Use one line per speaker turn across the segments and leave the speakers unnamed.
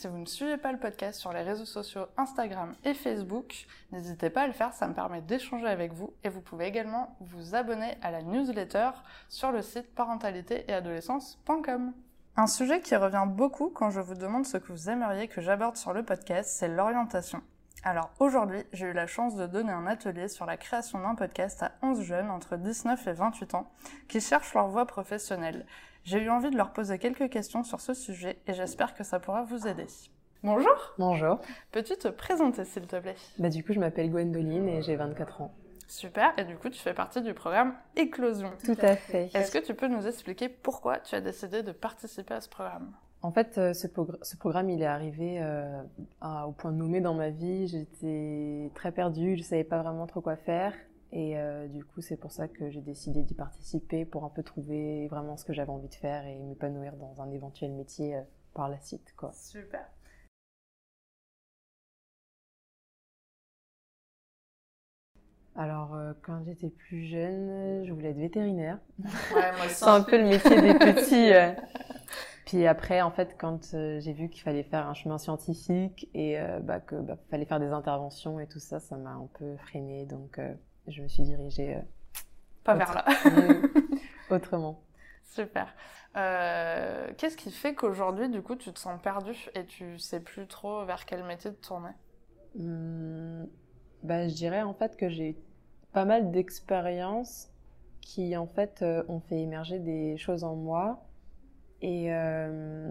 si vous ne suivez pas le podcast sur les réseaux sociaux Instagram et Facebook, n'hésitez pas à le faire, ça me permet d'échanger avec vous et vous pouvez également vous abonner à la newsletter sur le site parentalité-et-adolescence.com. Un sujet qui revient beaucoup quand je vous demande ce que vous aimeriez que j'aborde sur le podcast, c'est l'orientation. Alors aujourd'hui, j'ai eu la chance de donner un atelier sur la création d'un podcast à 11 jeunes entre 19 et 28 ans qui cherchent leur voie professionnelle. J'ai eu envie de leur poser quelques questions sur ce sujet et j'espère que ça pourra vous aider. Bonjour
Bonjour.
Peux-tu te présenter s'il te plaît?
Bah, du coup, je m'appelle Gwendoline et j'ai 24 ans.
Super, et du coup tu fais partie du programme Éclosion.
Tout à fait.
Est-ce que tu peux nous expliquer pourquoi tu as décidé de participer à ce programme?
En fait, euh, ce, progr- ce programme, il est arrivé euh, à- au point nommé dans ma vie. J'étais très perdue, je savais pas vraiment trop quoi faire. Et euh, du coup, c'est pour ça que j'ai décidé d'y participer pour un peu trouver vraiment ce que j'avais envie de faire et m'épanouir dans un éventuel métier euh, par la suite. Quoi.
Super.
Alors, euh, quand j'étais plus jeune, je voulais être vétérinaire.
Ouais.
C'est un peu le métier des petits. Puis après, en fait, quand j'ai vu qu'il fallait faire un chemin scientifique et bah, que bah, fallait faire des interventions et tout ça, ça m'a un peu freinée. Donc, je me suis dirigée euh,
Pas vers là.
autrement.
Super. Euh, Qu'est-ce qui fait qu'aujourd'hui, du coup, tu te sens perdu et tu sais plus trop vers quel métier te tourner?
Hum, bah, je dirais en fait que j'ai pas mal d'expériences qui en fait euh, ont fait émerger des choses en moi et euh,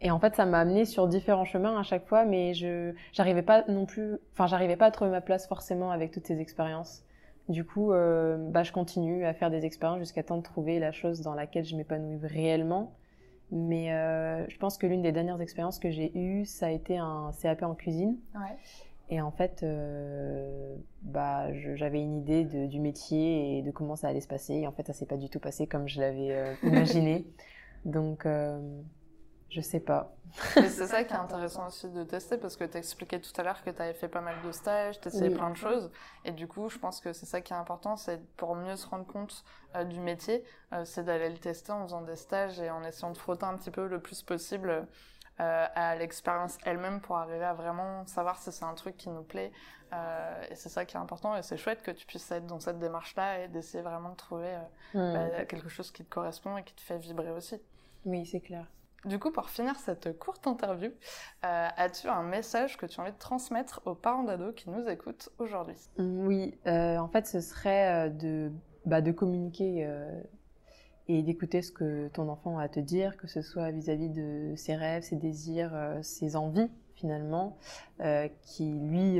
et en fait ça m'a amené sur différents chemins à chaque fois mais je j'arrivais pas non plus enfin j'arrivais pas à trouver ma place forcément avec toutes ces expériences du coup euh, bah je continue à faire des expériences jusqu'à temps de trouver la chose dans laquelle je m'épanouis réellement mais euh, je pense que l'une des dernières expériences que j'ai eues ça a été un CAP en cuisine
Ouais.
et en fait, euh, bah, j'avais une idée de- du métier et de comment ça allait se passer. Et en fait, ça s'est pas du tout passé comme je l'avais imaginé. Donc, je sais pas.
C'est ça qui est intéressant aussi de tester parce que tu expliquais tout à l'heure que tu avais fait pas mal de stages, tu essayé
Oui.
plein de choses. Et du coup, je pense que c'est ça qui est important, c'est pour mieux se rendre compte euh, du métier, euh, c'est d'aller le tester en faisant des stages et en essayant de frotter un petit peu le plus possible euh, à l'expérience elle-même pour arriver à vraiment savoir si c'est un truc qui nous plaît. Et c'est ça qui est important et c'est chouette que tu puisses être dans cette démarche-là et d'essayer vraiment de trouver
Hmm.
bah, quelque chose qui te correspond et qui te fait vibrer aussi.
Oui, c'est clair.
Du coup, pour finir cette courte interview, euh, as-tu un message que tu as envie de transmettre aux parents d'ados qui nous écoutent aujourd'hui?
Oui, euh, en fait, ce serait euh, de, bah, de communiquer et d'écouter ce que ton enfant a à te dire, que ce soit vis-à-vis de ses rêves, ses désirs, ses envies, finalement, qui lui,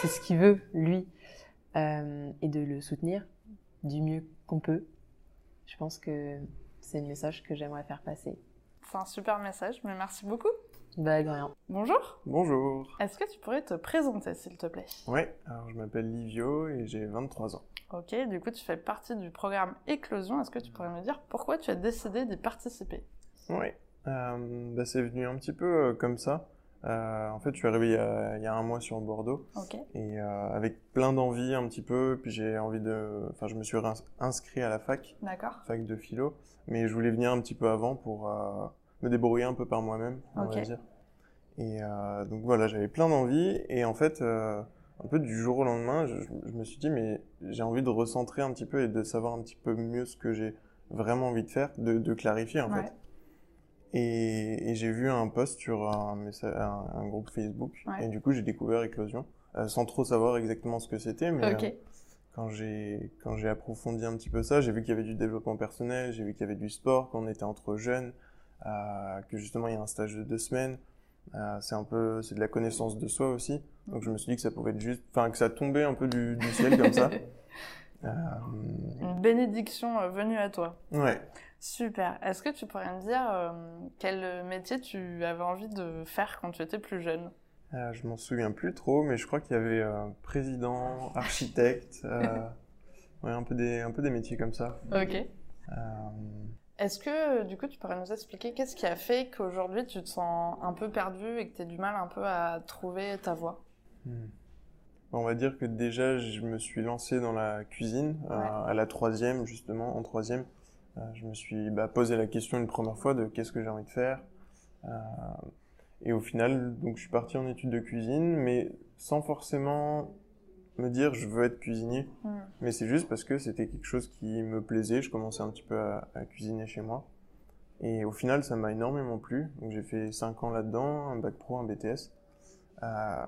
c'est ce qu'il veut, lui, et de le soutenir du mieux qu'on peut. Je pense que c'est le message que j'aimerais faire passer.
C'est un super message, mais merci beaucoup.
Bah, de rien.
Bonjour,
Bonjour.
est-ce que tu pourrais te présenter s'il te plaît?
Ouais, alors je m'appelle Livio et j'ai 23 ans.
Ok, du coup tu fais partie du programme Éclosion, est-ce que tu pourrais me dire pourquoi tu as décidé d'y participer?
Ouais, euh, bah, c'est venu un petit peu euh, comme ça. Euh, en fait, je suis arrivé il y, a, il y a un mois sur Bordeaux et euh, avec plein d'envie un petit peu. Puis j'ai envie de, enfin, je me suis inscrit à la fac,
d'accord.
fac de philo, mais je voulais venir un petit peu avant pour euh, me débrouiller un peu par moi-même, on va dire. Et donc voilà, j'avais plein d'envie et en fait, un peu du jour au lendemain, je, je me suis dit mais j'ai envie de recentrer un petit peu et de savoir un petit peu mieux ce que j'ai vraiment envie de faire, de, de clarifier en
Ouais.
fait. Et, et j'ai vu un post sur un, messa- un, un groupe Facebook
Ouais.
et du coup j'ai découvert Éclosion euh, sans trop savoir exactement ce que c'était, mais
Ok,
euh, quand j'ai quand j'ai approfondi un petit peu ça, j'ai vu qu'il y avait du développement personnel, j'ai vu qu'il y avait du sport, qu'on était entre jeunes, euh, que justement il y a un stage de deux semaines. C'est un peu c'est de la connaissance de soi aussi. Donc je me suis dit que ça pouvait être juste, enfin que ça tombait un peu du, du ciel comme ça. Euh,
une bénédiction euh, venue à toi.
ouais.
Super. Est-ce que tu pourrais me dire euh, quel métier tu avais envie de faire quand tu étais plus jeune?
Euh, je m'en souviens plus trop, mais je crois qu'il y avait euh, président, architecte, euh, Ouais, un peu des, un peu des métiers comme ça.
Ok. Est-ce que, du coup, tu pourrais nous expliquer qu'est-ce qui a fait qu'aujourd'hui tu te sens un peu perdu et que tu as du mal un peu à trouver ta voie?
Hmm. On va dire que déjà, je me suis lancé dans la cuisine euh, à la troisième, justement, en troisième. Euh, je me suis bah, posé la question une première fois de qu'est-ce que j'ai envie de faire. Euh, et au final, donc, je suis parti en études de cuisine, mais sans forcément me dire je veux être cuisinier.
Hmm.
Mais c'est juste parce que c'était quelque chose qui me plaisait. Je commençais un petit peu à, à cuisiner chez moi. Et au final, ça m'a énormément plu. Donc j'ai fait 5 ans là-dedans, un bac pro, un BTS. Euh,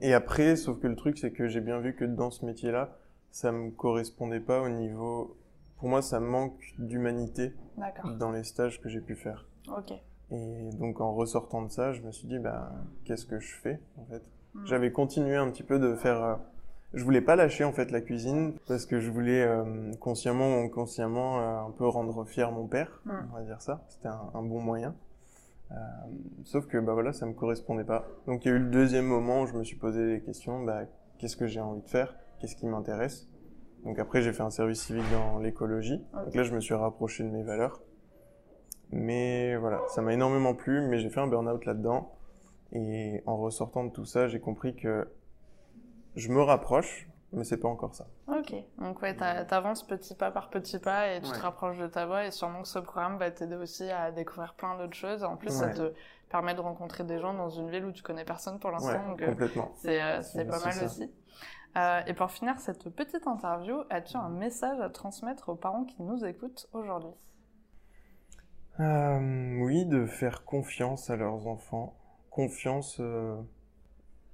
et après, sauf que le truc, c'est que j'ai bien vu que dans ce métier-là, ça me correspondait pas au niveau. Pour moi, ça manque d'humanité dans les stages que j'ai pu faire.
Ok.
Et donc en ressortant de ça, je me suis dit, bah, qu'est-ce que je fais en fait?
Hmm.
J'avais continué un petit peu de faire. euh, je voulais pas lâcher en fait la cuisine parce que je voulais euh, consciemment ou inconsciemment euh, un peu rendre fier mon père,
Hmm.
on va dire ça. C'était un, un bon moyen. Euh, sauf que bah voilà, ça me correspondait pas. Donc il y a eu le deuxième moment où je me suis posé les questions. Bah, qu'est-ce que j'ai envie de faire? Qu'est-ce qui m'intéresse? Donc après j'ai fait un service civique dans l'écologie. Donc là je me suis rapproché de mes valeurs. Mais voilà, ça m'a énormément plu, mais j'ai fait un burn-out là-dedans. Et en ressortant de tout ça, j'ai compris que je me rapproche, mais c'est pas encore ça.
Ok. Donc, ouais, t'a- t'avances petit pas par petit pas et tu te rapproches de ta voie. Et sûrement que ce programme va t'aider aussi à découvrir plein d'autres choses. En plus, ça te permet de rencontrer des gens dans une ville où tu connais personne pour l'instant.
Ouais,
euh,
complètement.
c'est euh, c'est pas mal
ça.
aussi. Euh, et pour finir cette petite interview, as-tu un message à transmettre aux parents qui nous écoutent aujourd'hui?
Euh, oui, de faire confiance à leurs enfants. Confiance, euh,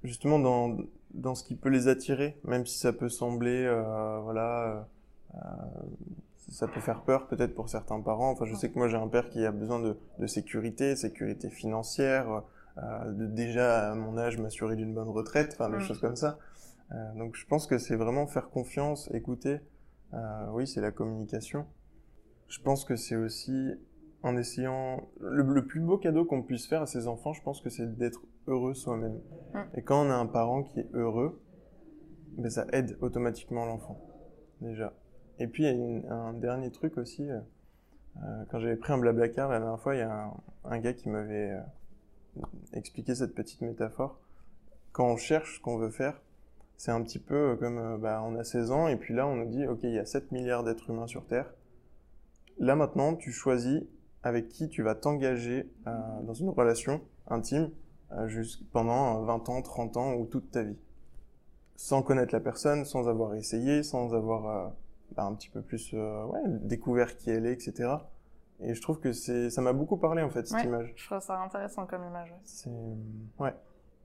justement, dans, dans ce qui peut les attirer, même si ça peut sembler, euh, voilà, euh, ça peut faire peur peut-être pour certains parents. Enfin, je sais que moi j'ai un père qui a besoin de, de sécurité, sécurité financière, euh, de déjà à mon âge m'assurer d'une bonne retraite, enfin des
Mm.
choses comme ça. Euh, donc je pense que c'est vraiment faire confiance, écouter. Euh, oui, c'est la communication. Je pense que c'est aussi en essayant le, le plus beau cadeau qu'on puisse faire à ses enfants, je pense que c'est d'être heureux soi-même.
Mm.
Et quand on a un parent qui est heureux, ben ça aide automatiquement l'enfant déjà. Et puis il y a une- un dernier truc aussi. euh, euh, quand j'avais pris un blablacar la dernière fois, il y a un, un gars qui m'avait euh, expliqué cette petite métaphore. Quand on cherche ce qu'on veut faire, c'est un petit peu comme euh, bah, on a 16 ans et puis là on nous dit ok il y a 7 milliards d'êtres humains sur Terre. Là maintenant tu choisis avec qui tu vas t'engager euh, dans une relation intime pendant euh, 20 ans, 30 ans ou toute ta vie. Sans connaître la personne, sans avoir essayé, sans avoir euh, bah, un petit peu plus euh, ouais, découvert qui elle est, etc. Et je trouve que c'est, ça m'a beaucoup parlé en fait cette
Ouais.
image.
Je trouve ça intéressant comme image. ouais.
C'est, ouais.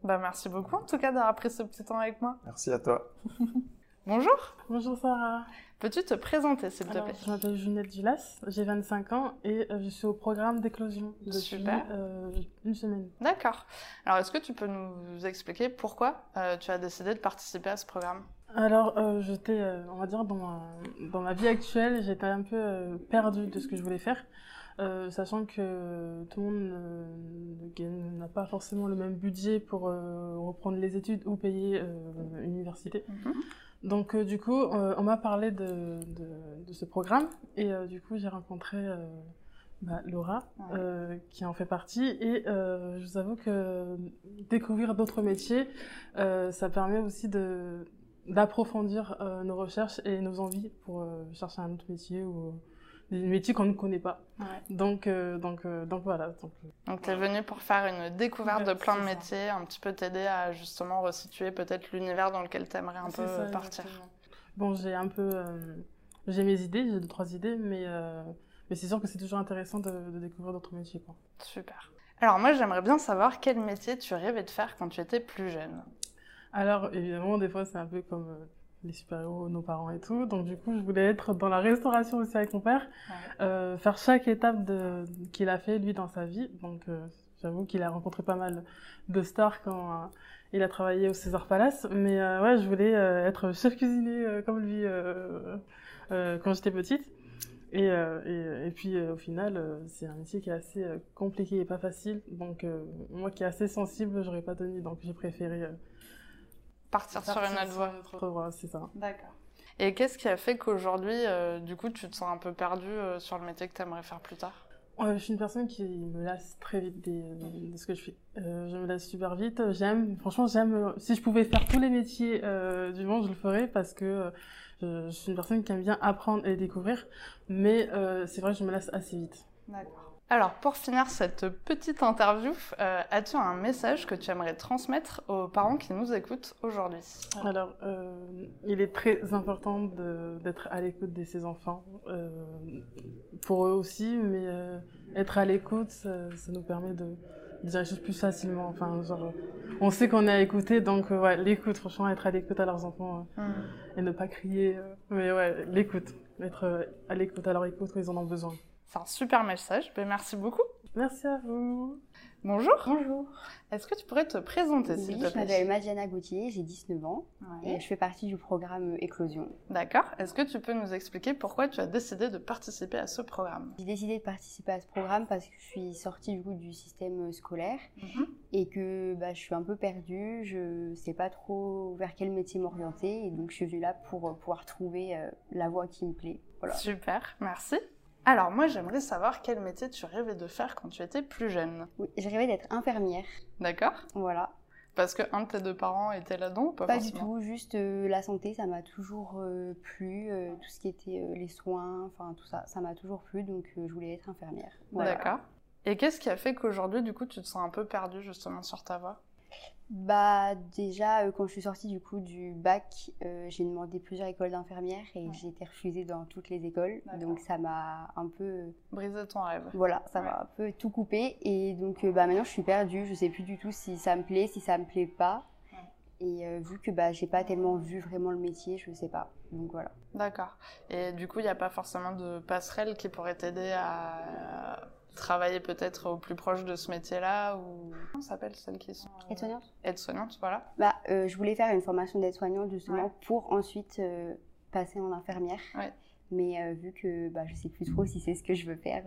Bah, merci beaucoup en tout cas d'avoir pris ce petit temps avec moi.
Merci à toi.
Bonjour,
Bonjour Sarah.
peux-tu te présenter s'il te plaît?
je m'appelle Junette Dulas, j'ai 25 ans et euh, je suis au programme d'éclosion depuis euh, une semaine.
D'accord. Alors, est-ce que tu peux nous expliquer pourquoi euh, tu as décidé de participer à ce programme?
Alors, euh, j'étais, euh, on va dire, dans ma, dans ma vie actuelle, j'étais un peu perdue de ce que je voulais faire, sachant que tout le monde n'a pas forcément le même budget pour reprendre les études ou payer euh, une université. Donc, euh, du coup, euh, on m'a parlé de, de, de ce programme et euh, du coup, j'ai rencontré bah, Laura,
Ouais.
qui en fait partie. Et je vous avoue que découvrir d'autres métiers, ça permet aussi d'approfondir nos recherches et nos envies pour chercher un autre métier ou des métiers qu'on ne connaît pas.
Ouais.
Donc, euh, donc, euh, donc voilà. Donc, euh,
Donc, tu es venu pour faire une découverte
Ouais,
de plein de
ça.
métiers, un petit peu t'aider à justement resituer peut-être l'univers dans lequel tu aimerais un peu
ça,
partir.
exactement. Bon, j'ai un peu, euh, j'ai mes idées, j'ai deux trois idées, mais euh, mais c'est sûr que c'est toujours intéressant de, de découvrir d'autres métiers, quoi.
Super. Alors, moi, j'aimerais bien savoir quel métier tu rêvais de faire quand tu étais plus jeune.
Alors, évidemment, des fois, c'est un peu comme euh, les super-héros, nos parents et tout. Donc, du coup, je voulais être dans la restauration aussi avec mon père, euh, faire chaque étape de, qu'il a fait, lui, dans sa vie. Donc, euh, j'avoue qu'il a rencontré pas mal de stars quand euh, il a travaillé au César Palace. Mais ouais, je voulais être chef cuisinier comme lui quand j'étais petite. Et, et, et puis, au final, c'est un métier qui est assez compliqué et pas facile. Donc, moi qui est assez sensible, j'aurais pas tenu. Donc, j'ai préféré... euh,
Partir
sur une autre voie. c'est ça.
D'accord. Et qu'est-ce qui a fait qu'aujourd'hui, euh, du coup, tu te sens un peu perdu euh, sur le métier que tu aimerais faire plus tard?
Je suis une personne qui me lasse très vite des, de ce que je fais. je me lasse super vite. J'aime, franchement, j'aime. Si je pouvais faire tous les métiers du monde, je le ferais parce que je, suis une personne qui aime bien apprendre et découvrir. Mais c'est vrai que je me lasse assez vite.
D'accord. Alors, pour finir cette petite interview, euh, as-tu un message que tu aimerais transmettre aux parents qui nous écoutent aujourd'hui
Alors, euh, il est très important d'être à l'écoute de ses enfants, euh, pour eux aussi, mais être à l'écoute, ça, nous permet de, dire les choses plus facilement. Enfin, genre, on sait qu'on est à écouter, donc ouais, l'écoute, franchement, être à l'écoute à leurs enfants mmh. et ne pas crier. mais ouais, l'écoute, être à l'écoute à leur écoute quand ils en ont besoin.
C'est un super message. Ben, merci beaucoup.
Merci à vous.
Bonjour.
Bonjour.
Est-ce que tu pourrais te présenter, s'il te plaît?
Je m'appelle Madiana Gauthier, j'ai 19 ans et je fais partie du programme Éclosion.
D'accord. Est-ce que tu peux nous expliquer pourquoi tu as décidé de participer à ce programme?
J'ai décidé de participer à ce programme parce que je suis sortie du, coup, du système scolaire mhm. et que bah, je suis un peu perdue, je ne sais pas trop vers quel métier m'orienter et donc je suis venue là pour pouvoir trouver euh, la voie qui me plaît.
Voilà. Super, merci. Alors moi j'aimerais savoir quel métier tu rêvais de faire quand tu étais plus jeune.
Oui, je rêvais d'être infirmière.
D'accord.
Voilà.
Parce que un de tes deux parents était là-dedans
Pas, pas du tout, juste euh, la santé, ça m'a toujours euh, plu, euh, tout ce qui était les soins, enfin tout ça, ça m'a toujours plu, donc je voulais être infirmière.
D'accord. Et qu'est-ce qui a fait qu'aujourd'hui, du coup, tu te sens un peu perdue justement sur ta voie?
Bah déjà euh, quand je suis sortie du coup du bac, euh, j'ai demandé plusieurs écoles d'infirmières et j'ai été refusée dans toutes les écoles. Donc ça m'a un peu
brisé ton rêve.
Voilà, ça m'a un peu tout coupé et donc euh, bah maintenant je suis perdue, je sais plus du tout si ça me plaît, si ça me plaît pas. Et vu que bah j'ai pas tellement vu vraiment le métier, je sais pas. Donc voilà.
D'accord. Et du coup, il n'y a pas forcément de passerelle qui pourrait t'aider à travailler peut-être au plus proche de ce métier-là ou comment s'appelle celles qui sont
euh... aide-soignantes
aide-soignantes voilà.
Bah euh, je voulais faire une formation d'aide-soignante justement pour ensuite euh, passer en infirmière.
Ouais.
mais euh, vu que bah, je sais plus trop si c'est ce que je veux faire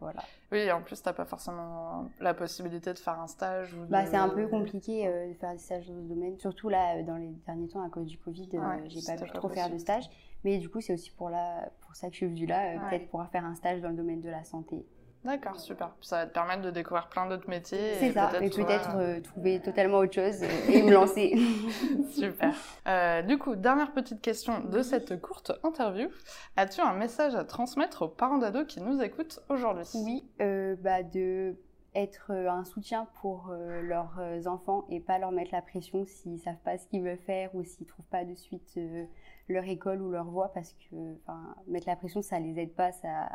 voilà.
Oui en plus t'as pas forcément la possibilité de faire un stage ou
bah c'est un peu compliqué de faire des stages dans ce domaine. Surtout là dans les derniers temps à cause du covid j'ai pas pu trop faire de stage. Mais du coup c'est aussi pour là pour ça que je suis venue là peut-être pouvoir faire un stage dans le domaine de la santé
D'accord, super. Ça va te permettre de découvrir plein d'autres métiers.
C'est ça, et peut-être euh, trouver totalement autre chose et me lancer.
super. Euh, du coup, dernière petite question de cette courte interview. As-tu un message à transmettre aux parents d'ados qui nous écoutent aujourd'hui?
Oui, euh, bah de être un soutien pour leurs enfants et pas leur mettre la pression s'ils savent pas ce qu'ils veulent faire ou s'ils trouvent pas de suite leur école ou leur voie parce que mettre la pression ça les aide pas ça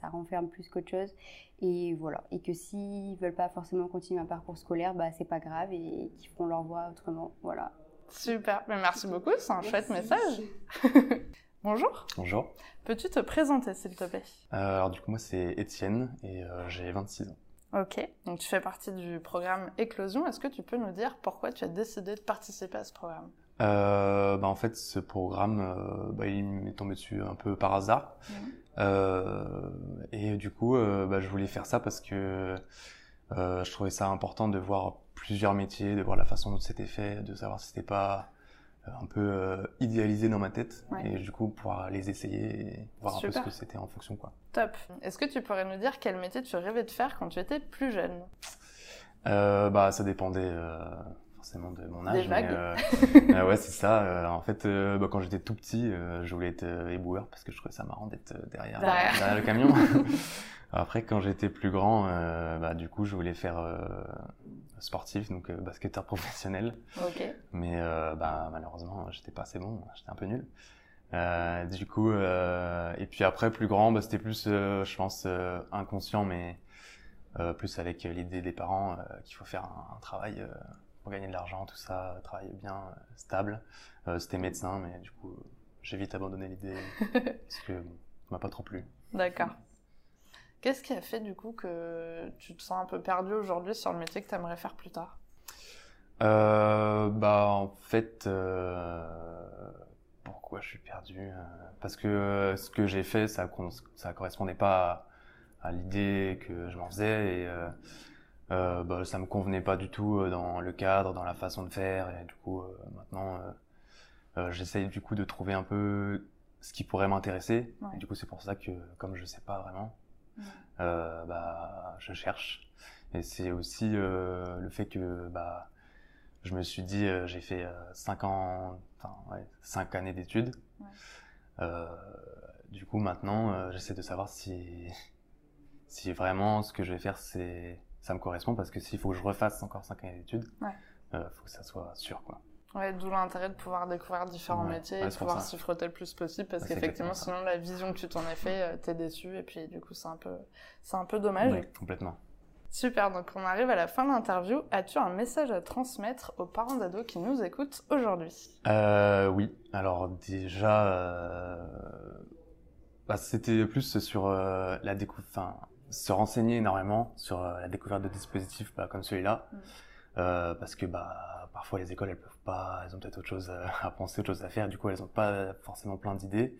ça renferme plus qu'autre chose. Et voilà. Et que s'ils veulent pas forcément continuer un parcours scolaire, bah, c'est pas grave et qu'ils feront leur voie autrement. Voilà.
Super. Mais merci beaucoup. C'est un chouette message. Bonjour.
Bonjour.
Peux-tu te présenter, s'il te plaît?
Euh, Alors, du coup, moi, c'est Étienne et euh, j'ai 26 ans.
Ok, donc tu fais partie du programme Éclosion. Est-ce que tu peux nous dire pourquoi tu as décidé de participer à ce programme?
Euh, bah en fait, ce programme, euh, bah, il m'est tombé dessus un peu par hasard. Mhm. Euh, et du coup, euh, bah, je voulais faire ça parce que euh, je trouvais ça important de voir plusieurs métiers, de voir la façon dont c'était fait, de savoir si c'était pas un peu idéalisé dans ma tête et du coup pouvoir les essayer et voir un peu ce que c'était en fonction quoi.
Top. Est-ce que tu pourrais nous dire quel métier tu rêvais de faire quand tu étais plus jeune?
Euh, Bah ça dépendait forcément de mon âge.
mais, euh,
euh, ouais, c'est ça. Euh, en fait, bah, quand j'étais tout petit, je voulais être éboueur parce que je trouvais ça marrant d'être derrière, derrière. le camion. Après, quand j'étais plus grand, bah, du coup, je voulais faire sportif, donc basketteur professionnel.
Okay.
Mais bah, malheureusement, j'étais pas assez bon, j'étais un peu nul. du coup, et puis après, plus grand, bah, c'était plus, je pense, inconscient, mais plus avec l'idée des parents qu'il faut faire un, un travail gagner de l'argent, tout ça, travailler bien, euh, stable. Euh, c'était médecin, mais du coup, j'ai vite abandonné l'idée parce que ça m'a pas trop plu.
D'accord. Qu'est-ce qui a fait du coup que tu te sens un peu perdu aujourd'hui sur le métier que tu aimerais faire plus tard?
Euh, Bah en fait, euh, pourquoi je suis perdu Parce que ce que j'ai fait, ça ça correspondait pas à, à l'idée que je m'en faisais et euh, bah, ça me convenait pas du tout euh, dans le cadre, dans la façon de faire. Et du coup, euh, maintenant, euh, j'essaye du coup de trouver un peu ce qui pourrait m'intéresser.
Ouais.
Du coup, c'est pour ça que comme je sais pas vraiment,
Ouais.
euh, bah, je cherche. Et c'est aussi euh, le fait que bah, je me suis dit, euh, j'ai fait euh, cinq ans, enfin, ouais, cinq années d'études. Euh, du coup, maintenant, euh, j'essaie de savoir si, si vraiment ce que je vais faire, c'est, ça me correspond, parce que s'il faut que je refasse encore cinq années d'études,
Ouais.
euh, faut que ça soit sûr, quoi.
Ouais, d'où l'intérêt de pouvoir découvrir différents
Ouais,
métiers et pouvoir s'y frotter le plus possible parce qu'effectivement, sinon, la vision que tu t'en es fait, euh, t'es déçu et puis du coup, c'est un peu, c'est un peu dommage.
Complètement.
Super, donc on arrive à la fin de l'interview. As-tu un message à transmettre aux parents d'ados qui nous écoutent aujourd'hui?
Euh, oui, alors déjà, euh, bah, c'était plus sur euh, la découverte, enfin, se renseigner énormément sur euh, la découverte de dispositifs bah, comme celui-là,
Mm.
Euh, parce que bah, parfois les écoles elles peuvent pas, elles ont peut-être autre chose à- penser, autre chose à faire, du coup elles ont pas forcément plein d'idées.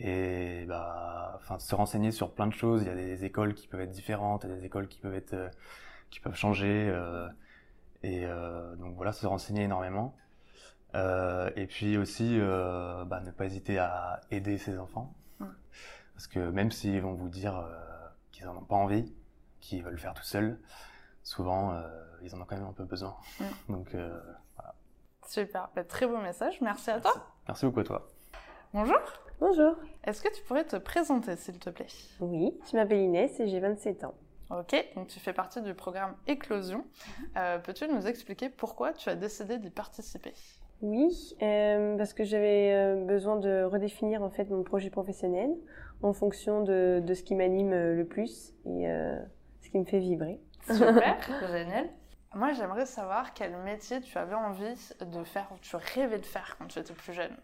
Et bah, se renseigner sur plein de choses. Il y a des écoles qui peuvent être différentes, il y a des écoles qui peuvent être, euh, qui peuvent changer. euh, et donc voilà, se renseigner énormément. Et puis aussi, bah, ne pas hésiter à aider ses enfants.
Mm.
Parce que même s'ils vont vous dire euh, qu'ils en ont pas envie, qu'ils veulent le faire tout seuls, souvent euh, ils en ont quand même un peu besoin.
Mm.
Donc euh,
Super, bah, très beau message. Merci à toi.
merci beaucoup à toi.
Bonjour.
Bonjour.
Est-ce que tu pourrais te présenter, s'il te plaît?
Oui, je m'appelle Inès et j'ai 27 ans.
Ok, donc tu fais partie du programme Éclosion. Euh, Peux-tu nous expliquer pourquoi tu as décidé d'y participer?
Oui, euh, parce que j'avais euh, besoin de redéfinir en fait mon projet professionnel en fonction de, de ce qui m'anime euh, le plus et euh, ce qui me fait vibrer.
Super, génial. Moi, j'aimerais savoir quel métier tu avais envie de faire ou tu rêvais de faire quand tu étais plus jeune.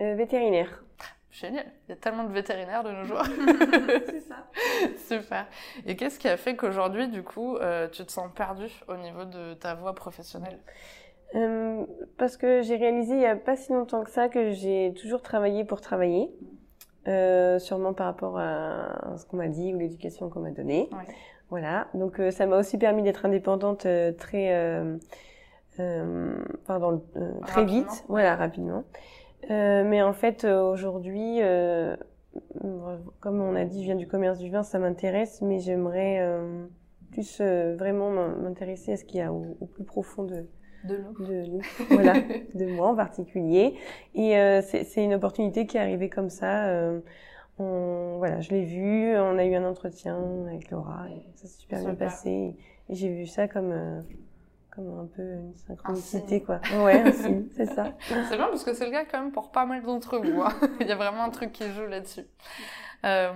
Euh, vétérinaire.
Génial, il y a tellement de vétérinaires de nos jours.
C'est ça.
Super. Et qu'est-ce qui a fait qu'aujourd'hui, du coup, euh, tu te sens perdu au niveau de ta voie professionnelle?
Euh, parce que j'ai réalisé il n'y a pas si longtemps que ça que j'ai toujours travaillé pour travailler, euh, sûrement par rapport à ce qu'on m'a dit ou l'éducation qu'on m'a donnée.
Ouais.
Voilà, donc euh, ça m'a aussi permis d'être indépendante euh, très, euh, euh, pardon, très
Rapidement.
vite, voilà, rapidement. Mais en fait, aujourd'hui, comme on a dit, je viens du commerce du vin, ça m'intéresse, mais j'aimerais plus vraiment m'in- m'intéresser à ce qu'il y a au, au plus profond de,
De nous.
de nous, voilà, de moi en particulier. Et euh, c'est une opportunité qui est arrivée comme ça. euh, on, voilà, je l'ai vu, on a eu un entretien avec Laura, et ça s'est super, bien passé. Et j'ai vu ça comme, euh, comme un peu une synchronicité, quoi. Ouais, c'est ça.
C'est bien parce que c'est le cas quand même pour pas mal d'entre vous. hein. Il y a vraiment un truc qui joue là-dessus. Euh,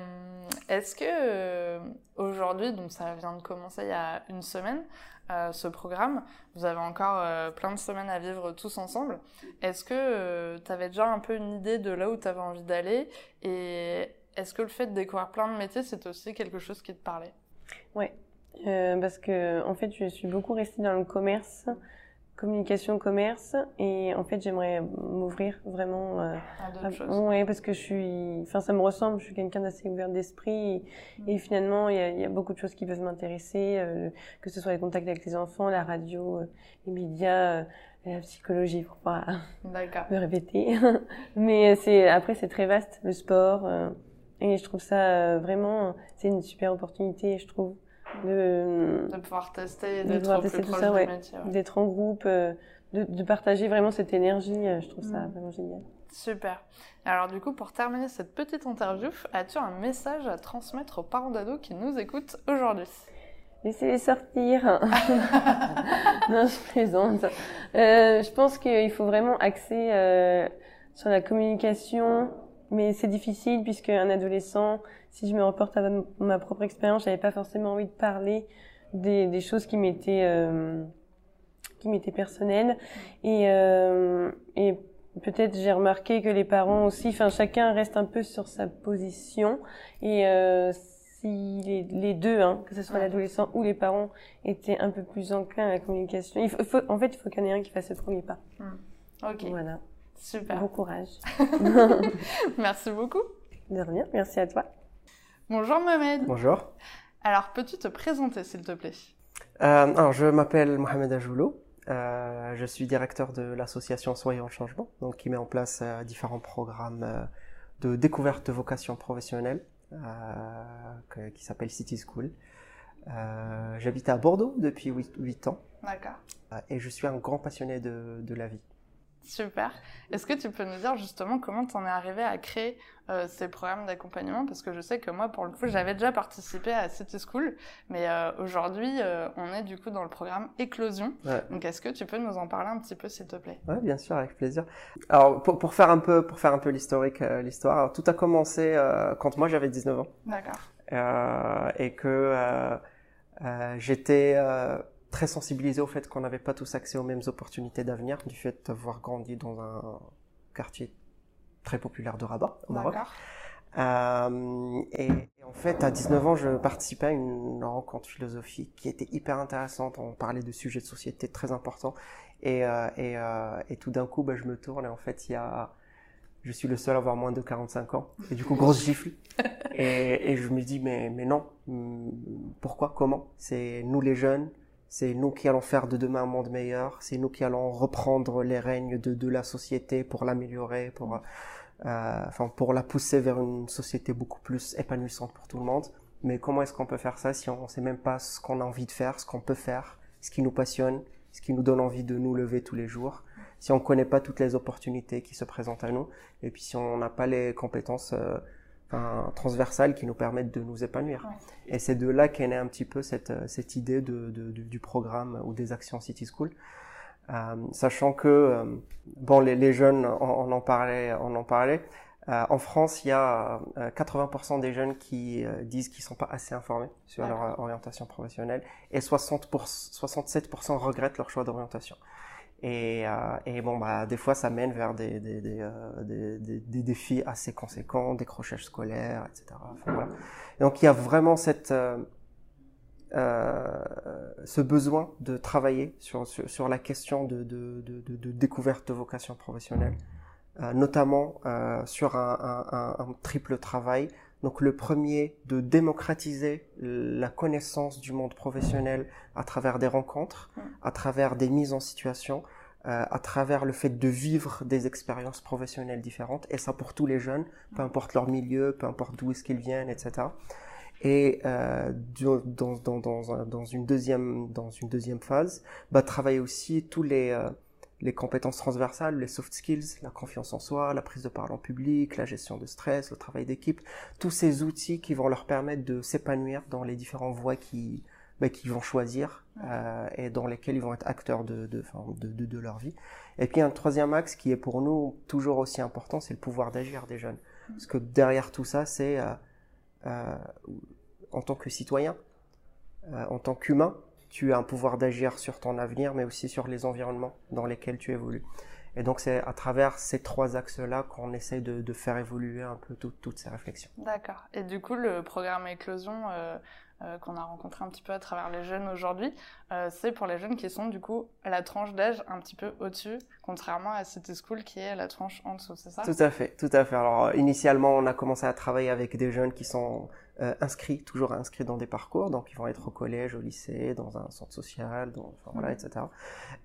Est-ce que euh, aujourd'hui, donc ça vient de commencer il y a une semaine, euh, ce programme, vous avez encore euh, plein de semaines à vivre tous ensemble. Est-ce que tu avais déjà un peu une idée de là où tu avais envie d'aller? Et est-ce que le fait de découvrir plein de métiers, c'est aussi quelque chose qui te parlait?
Euh, parce que en fait, je suis beaucoup restée dans le commerce, communication commerce, et en fait, j'aimerais m'ouvrir vraiment. euh,
à d'autres choses
ouais, parce que je suis, enfin, ça me ressemble. Je suis quelqu'un d'assez ouvert d'esprit et, et finalement, il y, a, il y a beaucoup de choses qui peuvent m'intéresser, euh, que ce soit les contacts avec les enfants, la radio, euh, les médias, euh, la psychologie, pour pas me répéter. Mais c'est après, c'est très vaste, le sport, et je trouve ça vraiment, c'est une super opportunité, je trouve, de
De pouvoir tester d'être plus
tester tout
proche
ça, ouais.
métier. ouais.
d'être en groupe, euh, de, de partager vraiment cette énergie. euh, Je trouve ça
Mm.
vraiment génial.
Super. Alors du coup, pour terminer cette petite interview, as-tu un message à transmettre aux parents d'ados qui nous écoutent aujourd'hui?
Laissez-les sortir. non, je plaisante. Euh, je pense qu'il faut vraiment axer sur la communication, mais c'est difficile puisque un adolescent, si je me reporte à ma- propre expérience, j'avais pas forcément envie de parler des, des choses qui m'étaient euh, qui m'étaient personnelles et euh, et peut-être j'ai remarqué que les parents aussi, enfin chacun reste un peu sur sa position et euh, si les, les deux, hein, que ce soit
Ouais.
l'adolescent ou les parents, étaient un peu plus enclins à la communication, il faut, il faut- en fait, il faut qu'il y en ait un qui fasse le premier pas.
Ok,
Voilà.
Super.
Bon courage.
Merci beaucoup.
De rien. Merci à toi.
Bonjour Mohamed.
Bonjour.
Alors, peux-tu te présenter s'il te plaît?
Euh, alors, je m'appelle Mohamed Ajoulou. Euh, je suis directeur de l'association Soyons le changement, donc qui met en place euh, différents programmes euh, de découverte de vocation professionnelle euh, qui s'appelle City School. Euh, J'habite à Bordeaux depuis 8, 8 ans
D'accord.
euh, et je suis un grand passionné de, de la vie.
Super. Est-ce que tu peux nous dire justement comment tu en es arrivé à créer euh, ces programmes d'accompagnement? Parce que je sais que moi, pour le coup, j'avais déjà participé à City School, mais euh, aujourd'hui, euh, on est du coup dans le programme Éclosion.
Ouais.
Donc, est-ce que tu peux nous en parler un petit peu, s'il te plaît?
Ouais, bien sûr, avec plaisir. Alors, pour, pour faire un peu, pour faire un peu l'historique, l'histoire, tout a commencé quand moi j'avais 19 ans
D'accord.
et que j'étais très sensibilisé au fait qu'on n'avait pas tous accès aux mêmes opportunités d'avenir du fait d'avoir grandi dans un quartier très populaire de Rabat, au Maroc. Euh, et, et en fait, à 19 ans, je participais à une rencontre philosophique qui était hyper intéressante. On parlait de sujets de société très importants. Et, euh, et, euh, et tout d'un coup, bah, je me tourne et en fait, il y a, je suis le seul à avoir moins de 45 ans. Et du coup, grosse gifle. Et, et je me dis, mais, mais non, hum, pourquoi, comment? C'est nous les jeunes, c'est nous qui allons faire de demain un monde meilleur, c'est nous qui allons reprendre les règnes de, de la société pour l'améliorer, pour, euh, enfin, pour la pousser vers une société beaucoup plus épanouissante pour tout le monde. Mais comment est-ce qu'on peut faire ça si on ne sait même pas ce qu'on a envie de faire, ce qu'on peut faire, ce qui nous passionne, ce qui nous donne envie de nous lever tous les jours, si on ne connaît pas toutes les opportunités qui se présentent à nous, et puis si on n'a pas les compétences euh, enfin, transversales qui nous permettent de nous épanouir.
Ouais.
Et c'est de là qu'est née un petit peu cette, euh, cette idée de, de- du- du programme ou des actions City School. Euh, sachant que euh, bon les, les jeunes on, on en parlait on en parlait Euh, en France il y a euh, 80% des jeunes qui disent qu'ils sont pas assez informés sur leur orientation professionnelle et 60 67% regrettent leur choix d'orientation et, euh, et bon bah des fois ça mène vers des euh, défis assez conséquents décrochage scolaire etc donc il y a vraiment euh, ce besoin de travailler sur, la question de, découverte de vocation professionnelle, notamment sur un triple travail. Donc le premier, de démocratiser la connaissance du monde professionnel à travers des rencontres, à travers des mises en situation, euh, à travers le fait de vivre des expériences professionnelles différentes, et ça pour tous les jeunes, peu importe leur milieu, peu importe d'où est-ce qu'ils viennent, etc et euh, dans, dans, dans, dans une deuxième dans une deuxième phase bah, travailler aussi tous les euh, les compétences transversales les soft skills la confiance en soi la prise de parole en public la gestion de stress le travail d'équipe tous ces outils qui vont leur permettre de s'épanouir dans les différentes voies qui bah, qu'ils vont choisir euh, et dans lesquelles ils vont être acteurs de de, leur vie. Et puis un troisième axe qui est pour nous toujours aussi important c'est le pouvoir d'agir des jeunes. Parce que derrière tout ça c'est euh, euh, en tant que citoyen, en tant qu'humain, tu as un pouvoir d'agir sur ton avenir, mais aussi sur les environnements dans lesquels tu évolues. Et donc c'est à travers ces trois axes-là qu'on essaie de, de faire évoluer un peu tout- toutes ces réflexions.
D'accord. Et du coup, le programme Éclosion euh, euh, qu'on a rencontré un petit peu à travers les jeunes aujourd'hui, euh, c'est pour les jeunes qui sont du coup à la tranche d'âge un petit peu au-dessus, contrairement à City School qui est à la tranche en dessous, c'est ça?
Tout à fait, tout à fait. Alors initialement, on a commencé à travailler avec des jeunes qui sont euh, inscrits, toujours inscrits dans des parcours, donc ils vont être au collège, au lycée, dans un centre social, dans, enfin, voilà, etc.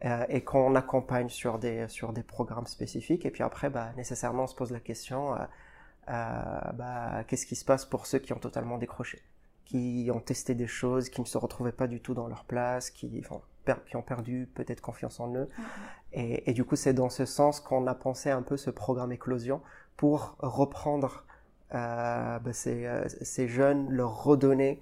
Euh, et qu'on accompagne sur des sur des programmes spécifiques. Et puis après, bah, nécessairement, on se pose la question euh, euh, bah, qu'est-ce qui se passe pour ceux qui ont totalement décroché, qui ont testé des choses, qui ne se retrouvaient pas du tout dans leur place, qui, enfin, per- qui ont perdu peut-être confiance en eux. Et, et du coup, c'est dans ce sens qu'on a pensé un peu ce programme éclosion pour reprendre euh, bah, ces, euh, ces jeunes, leur redonner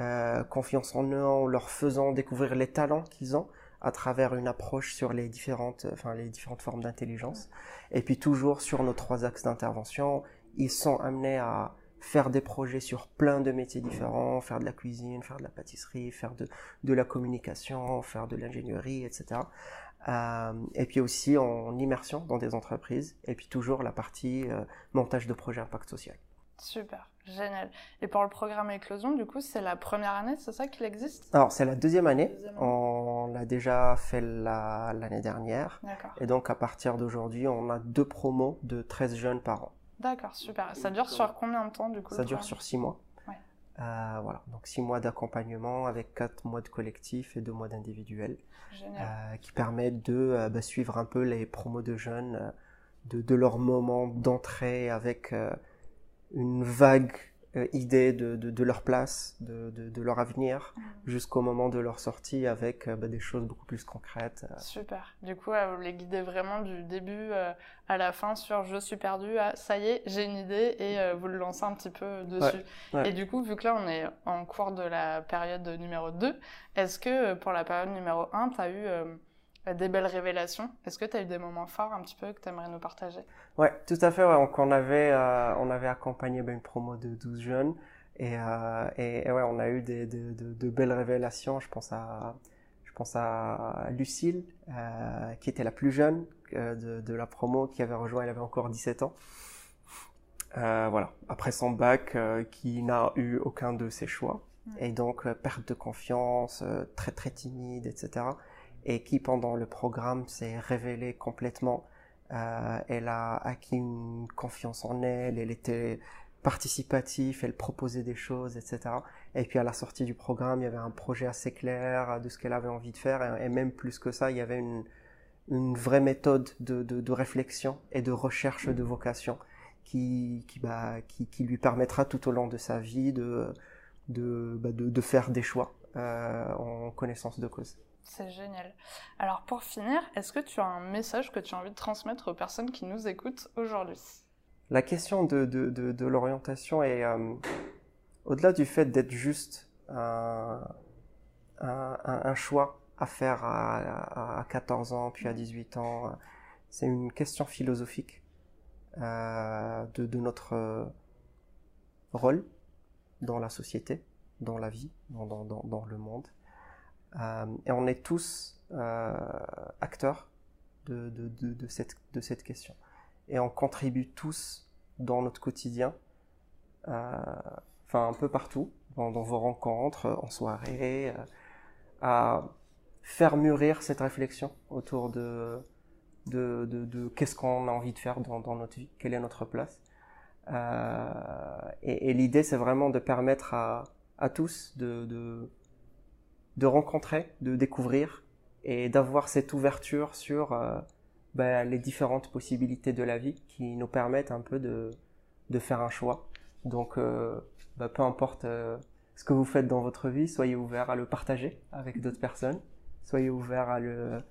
euh, confiance en eux, en leur faisant découvrir les talents qu'ils ont à travers une approche sur les différentes, enfin, les différentes formes d'intelligence. Et puis toujours sur nos trois axes d'intervention, ils sont amenés à faire des projets sur plein de métiers différents, faire de la cuisine, faire de la pâtisserie, faire de, la communication, faire de l'ingénierie, etc. Euh, et puis aussi en immersion dans des entreprises, et puis toujours la partie euh, montage de projets impact social.
Super, génial. Et pour le programme Éclosion, du coup, c'est la première année, c'est ça qu'il existe?
Alors c'est la deuxième année,
Deuxième année.
on l'a déjà fait la- l'année dernière,
D'accord.
et donc à partir d'aujourd'hui, on a deux promos de 13 jeunes par an.
D'accord, super. Ça dure sur combien de temps, du coup
Ça dure sur six mois.
Ouais.
Euh, voilà, donc six mois d'accompagnement avec quatre mois de collectif et deux mois d'individuel, euh, qui permettent de euh, bah, suivre un peu les promos de jeunes, de, de, leur moment d'entrée avec une vague euh, idée de, de, de, leur place, de, de leur avenir, mm. jusqu'au moment de leur sortie avec euh, bah, des choses beaucoup plus concrètes.
Euh. Super. Du coup, vous les guidez vraiment du début à la fin sur je suis perdu à ça y est, j'ai une idée et vous le lancez un petit peu dessus. Et du coup, vu que là on est en cours de la période numéro 2, est-ce que pour la période numéro 1, tu as eu des belles révélations. Est-ce que tu as eu des moments forts un petit peu que tu aimerais nous partager?
Ouais, tout à fait. Donc, on avait, euh, on avait accompagné ben, une promo de 12 jeunes et, euh, et, ouais, on a eu des, de, de, de, belles révélations. Je pense à, je pense à Lucille, euh, qui était la plus jeune de, de, la promo, qui avait rejoint, elle avait encore 17 ans. Voilà, après son bac, qui n'a eu aucun de ses choix. Et donc, perte de confiance, très très timide, etc et qui pendant le programme s'est révélée complètement. Euh, elle a acquis une confiance en elle, elle était participative, elle proposait des choses, etc. Et puis à la sortie du programme, il y avait un projet assez clair de ce qu'elle avait envie de faire, et, même plus que ça, il y avait une, vraie méthode de, réflexion et de recherche de vocation bah, qui, lui permettra tout au long de sa vie de, bah, faire des choix euh, en connaissance de cause.
C'est génial. Alors pour finir, est-ce que tu as un message que tu as envie de transmettre aux personnes qui nous écoutent aujourd'hui?
La question de, de, de, l'orientation est, euh, au-delà du fait d'être juste un, un, un, choix à faire à, à, 14 ans, puis à 18 ans, c'est une question philosophique euh, de, de notre rôle dans la société, dans la vie, dans, dans, dans le monde. Euh, et on est tous euh, acteurs de, cette, question. Et on contribue tous dans notre quotidien, euh, enfin un peu partout, dans, vos rencontres, en soirée, à faire mûrir cette réflexion autour de, qu'est-ce qu'on a envie de faire dans, notre vie, quelle est notre place. Et, l'idée, c'est vraiment de permettre à tous de, de, rencontrer, de découvrir et d'avoir cette ouverture sur euh, bah, les différentes possibilités de la vie qui nous permettent un peu de, de faire un choix. Donc, euh, bah, peu importe euh, ce que vous faites dans votre vie, soyez ouvert à le partager avec d'autres personnes, soyez ouvert à le,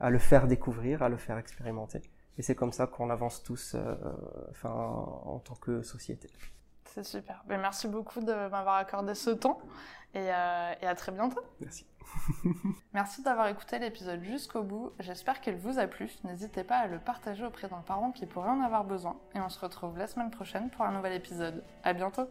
à le faire découvrir, à le faire expérimenter. Et c'est comme ça qu'on avance tous enfin, en tant que société.
C'est super. Ben, merci beaucoup de m'avoir accordé ce temps et, euh, et à très bientôt.
Merci.
Merci d'avoir écouté l'épisode jusqu'au bout. J'espère qu'il vous a plu. N'hésitez pas à le partager auprès d'un parent qui pourrait en avoir besoin. Et on se retrouve la semaine prochaine pour un nouvel épisode. À bientôt!